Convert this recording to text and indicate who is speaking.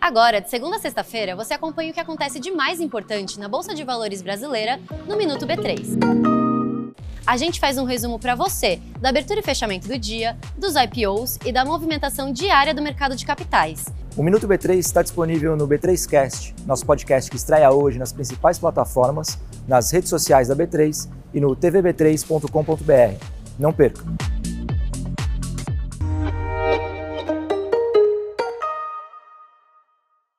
Speaker 1: Agora, de segunda a sexta-feira, você acompanha o que acontece de mais importante na Bolsa de Valores brasileira no Minuto B3. A gente faz um resumo para você da abertura e fechamento do dia, dos IPOs e da movimentação diária do mercado de capitais.
Speaker 2: O Minuto B3 está disponível no B3Cast, nosso podcast que estreia hoje nas principais plataformas, nas redes sociais da B3 e no tvb3.com.br. Não perca!